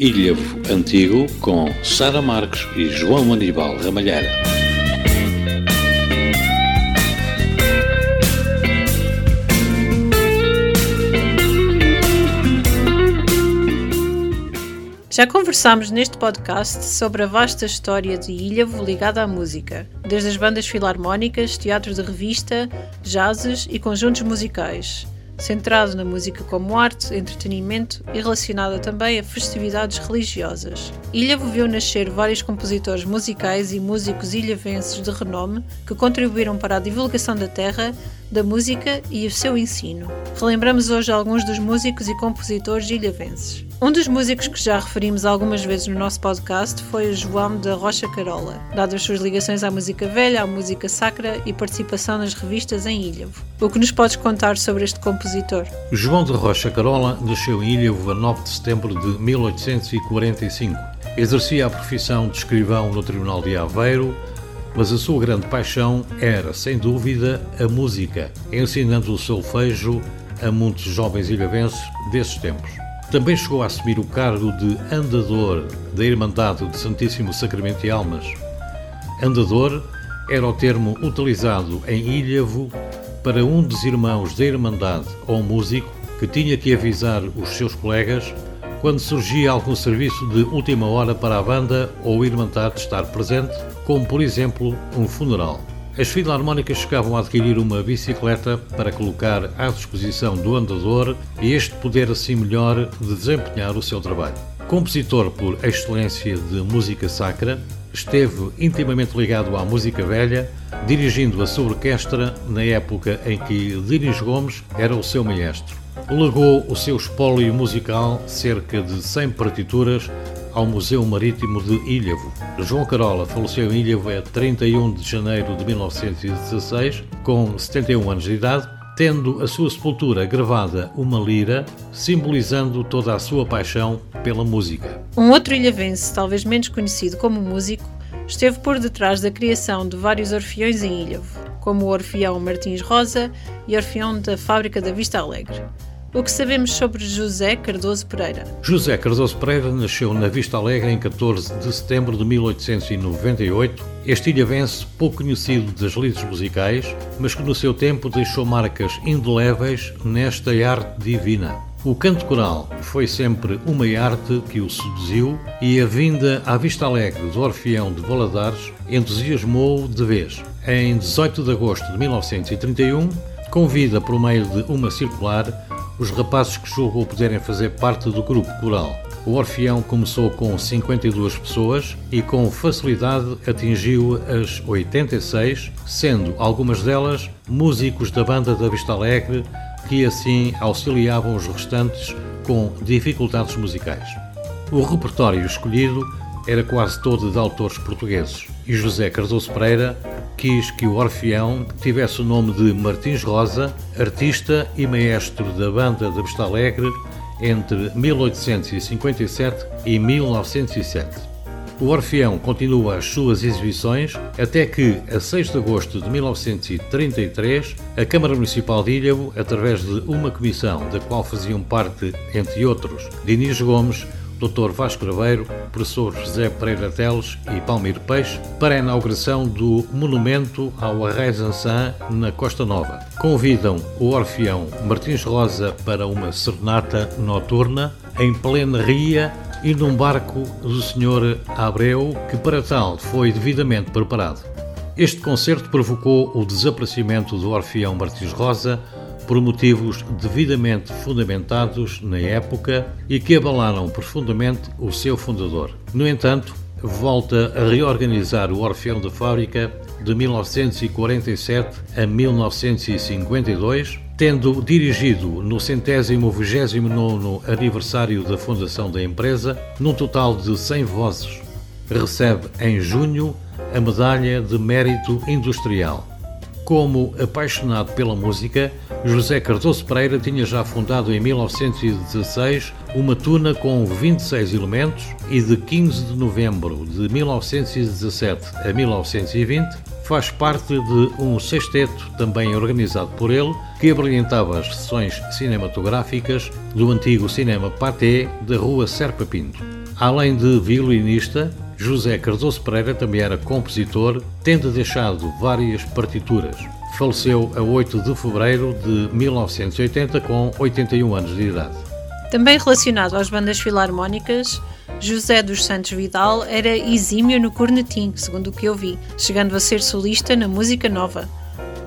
Ilhavo Antigo com Sara Marques e João Aníbal Ramalheira. Já conversámos neste podcast sobre a vasta história de Ilhavo ligada à música, desde as bandas filarmónicas, teatros de revista, jazzes e conjuntos musicais centrado na música como arte, entretenimento e relacionada também a festividades religiosas. Ilhavo viu nascer vários compositores musicais e músicos ilhavenses de renome que contribuíram para a divulgação da terra, da música e o seu ensino. Relembramos hoje alguns dos músicos e compositores ilhavenses. Um dos músicos que já referimos algumas vezes no nosso podcast foi o João da Rocha Carola, dado as suas ligações à música velha, à música sacra e participação nas revistas em Ilhavo. O que nos podes contar sobre este compositor? João da Rocha Carola nasceu em Ilhavo a 9 de setembro de 1845. Exercia a profissão de escrivão no Tribunal de Aveiro, mas a sua grande paixão era, sem dúvida, a música, ensinando o solfejo a muitos jovens ilhavenses desses tempos. Também chegou a assumir o cargo de andador da Irmandade de Santíssimo Sacramento e Almas. Andador era o termo utilizado em Ilhavo para um dos irmãos da Irmandade ou músico que tinha que avisar os seus colegas quando surgia algum serviço de última hora para a banda ou Irmandade estar presente, como por exemplo um funeral. As filarmónicas chegavam a adquirir uma bicicleta para colocar à disposição do andador e este poder assim melhor desempenhar o seu trabalho. Compositor por excelência de música sacra, esteve intimamente ligado à música velha, dirigindo a sua orquestra na época em que Dinis Gomes era o seu maestro. Legou o seu espólio musical, cerca de 100 partituras, ao Museu Marítimo de Ilhavo. João Carola faleceu em Ilhavo a 31 de janeiro de 1916, com 71 anos de idade, tendo a sua sepultura gravada uma lira, simbolizando toda a sua paixão pela música. Um outro ilhavense, talvez menos conhecido como músico, esteve por detrás da criação de vários orfeões em Ilhavo, como o Orfeão Martins Rosa e Orfeão da Fábrica da Vista Alegre. O que sabemos sobre José Cardoso Pereira? José Cardoso Pereira nasceu na Vista Alegre em 14 de setembro de 1898. Este ilhavense, pouco conhecido das lides musicais, mas que no seu tempo deixou marcas indeléveis nesta arte divina. O canto coral foi sempre uma arte que o seduziu e a vinda à Vista Alegre do Orfeão de Valadares entusiasmou-o de vez. Em 18 de agosto de 1931, convida por meio de uma circular os rapazes que julgou poderem fazer parte do grupo coral. O Orfeão começou com 52 pessoas e com facilidade atingiu as 86, sendo algumas delas músicos da banda da Vista Alegre que assim auxiliavam os restantes com dificuldades musicais. O repertório escolhido era quase todo de autores portugueses e José Cardoso Pereira quis que o Orfeão tivesse o nome de Martins Rosa, artista e maestro da banda da Vista Alegre entre 1857 e 1907. O Orfeão continua as suas exibições até que, a 6 de agosto de 1933, a Câmara Municipal de Ilhavo, através de uma comissão da qual faziam parte, entre outros, Dinis Gomes, Dr. Vasco Graveiro, professor José Pereira Teles e Palmiro Peixe para a inauguração do monumento ao Arraizançã na Costa Nova. Convidam o Orfeão Martins Rosa para uma serenata noturna em plena ria e num barco do Sr. Abreu, que para tal foi devidamente preparado. Este concerto provocou o desaparecimento do Orfeão Martins Rosa por motivos devidamente fundamentados na época e que abalaram profundamente o seu fundador. No entanto, volta a reorganizar o Orfeão da Fábrica de 1947 a 1952, tendo dirigido no centésimo vigésimo nono aniversário da fundação da empresa, num total de 100 vozes. Recebe em junho a Medalha de Mérito Industrial. Como apaixonado pela música, José Cardoso Pereira tinha já fundado em 1916 uma tuna com 26 elementos e de 15 de novembro de 1917 a 1920 faz parte de um sexteto também organizado por ele que abrilhantava as sessões cinematográficas do antigo cinema Paté da rua Serpa Pinto. Além de violinista, José Cardoso Pereira também era compositor, tendo deixado várias partituras. Faleceu a 8 de fevereiro de 1980 com 81 anos de idade. Também relacionado às bandas filarmónicas, José dos Santos Vidal era exímio no cornetim, segundo o que eu vi, chegando a ser solista na música nova.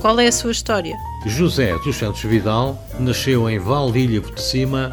Qual é a sua história? José dos Santos Vidal nasceu em Valdilha de Cima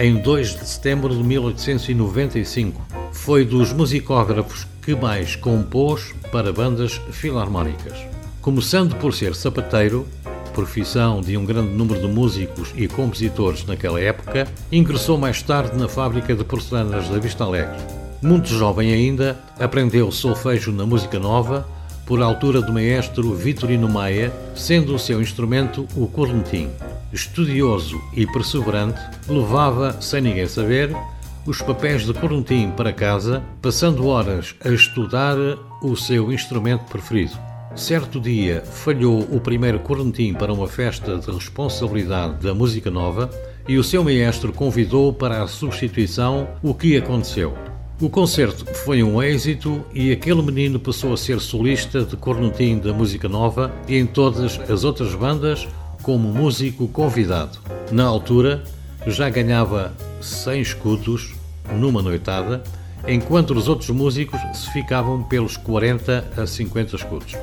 em 2 de setembro de 1895. Foi dos musicógrafos que mais compôs para bandas filarmónicas. Começando por ser sapateiro, profissão de um grande número de músicos e compositores naquela época, ingressou mais tarde na fábrica de porcelanas da Vista Alegre. Muito jovem ainda, aprendeu solfejo na música nova, por altura do maestro Vitorino Maia, sendo o seu instrumento o cornetim. Estudioso e perseverante, levava, sem ninguém saber, os papéis de cornetim para casa, passando horas a estudar o seu instrumento preferido. Certo dia falhou o primeiro cornetim para uma festa de responsabilidade da música nova e o seu maestro convidou para a substituição, o que aconteceu. O concerto foi um êxito e aquele menino passou a ser solista de cornetim da música nova e em todas as outras bandas como músico convidado. Na altura, já ganhava 100 escudos numa noitada, enquanto os outros músicos se ficavam pelos 40 a 50 escudos.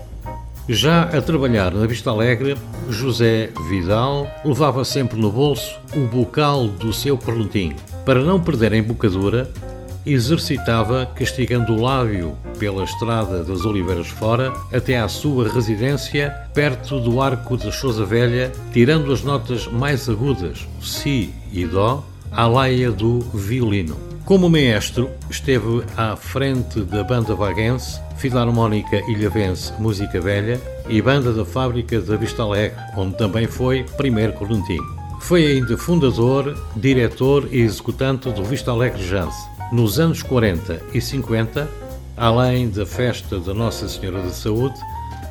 Já a trabalhar na Vista Alegre, José Vidal levava sempre no bolso o bocal do seu cornetim. Para não perder a embocadura, exercitava castigando o lábio pela estrada das Oliveiras fora até à sua residência perto do Arco da Sousa Velha, tirando as notas mais agudas, si e dó, à laia do violino. Como maestro, esteve à frente da banda vaguense Filarmónica Ilhavense Música Velha e Banda da Fábrica da Vista Alegre, onde também foi primeiro cornetim. Foi ainda fundador, diretor e executante do Vista Alegre Jazz. Nos anos 40 e 50, além da festa da Nossa Senhora da Saúde,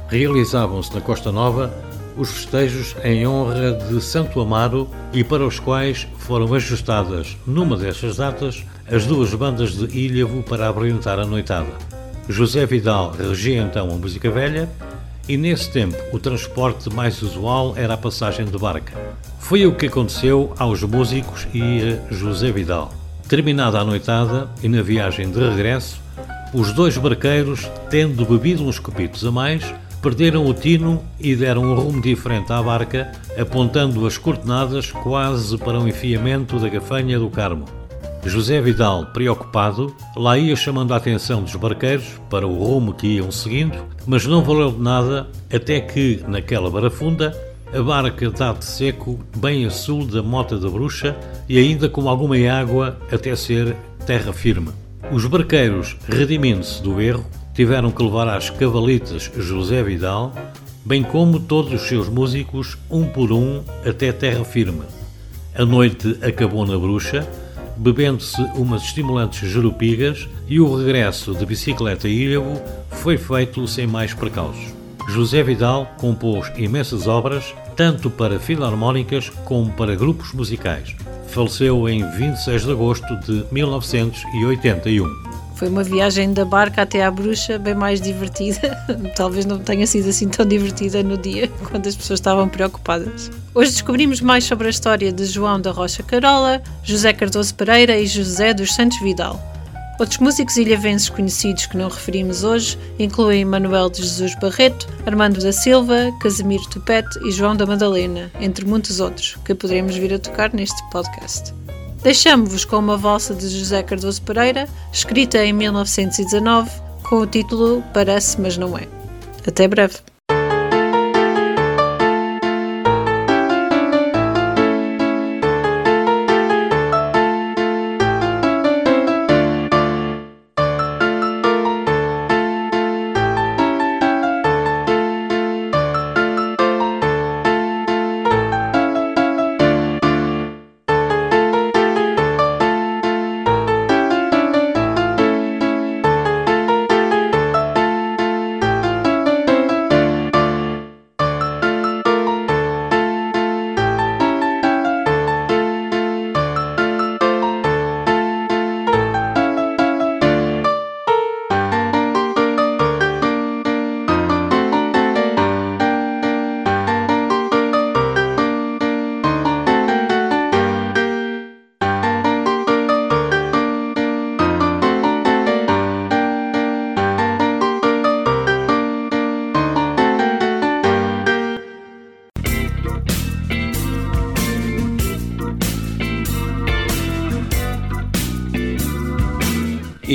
realizavam-se na Costa Nova os festejos em honra de Santo Amaro e para os quais foram ajustadas, numa destas datas, as duas bandas de Ilhavo para abrilhantar a noitada. José Vidal regia então a música velha e nesse tempo o transporte mais usual era a passagem de barca. Foi o que aconteceu aos músicos e a José Vidal. Terminada a noitada e na viagem de regresso, os dois barqueiros, tendo bebido uns copitos a mais, perderam o tino e deram um rumo diferente à barca, apontando as coordenadas quase para o enfiamento da gafanha do Carmo. José Vidal, preocupado, lá ia chamando a atenção dos barqueiros para o rumo que iam seguindo, mas não valeu de nada até que, naquela barafunda, a barca dá de seco bem a sul da Mota da Bruxa e ainda com alguma água até ser terra firme. Os barqueiros, redimindo-se do erro, tiveram que levar às cavalitas José Vidal, bem como todos os seus músicos, um por um, até terra firme. A noite acabou na Bruxa, bebendo-se umas estimulantes jerupigas e o regresso de bicicleta Ilhavo foi feito sem mais precauços. José Vidal compôs imensas obras, tanto para filarmónicas como para grupos musicais. Faleceu em 26 de agosto de 1981. Foi uma viagem da barca até à bruxa bem mais divertida. Talvez não tenha sido assim tão divertida no dia, quando as pessoas estavam preocupadas. Hoje descobrimos mais sobre a história de João da Rocha Carola, José Cardoso Pereira e José dos Santos Vidal. Outros músicos ilhavenses conhecidos que não referimos hoje incluem Manuel de Jesus Barreto, Armando da Silva, Casimiro Tupete e João da Madalena, entre muitos outros, que poderemos vir a tocar neste podcast. Deixamo-vos com uma valsa de José Cardoso Pereira, escrita em 1919, com o título Parece, mas não é. Até breve.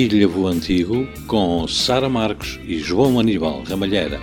Ilhavo Antigo com Sara Marcos e João Aníbal Ramalheira.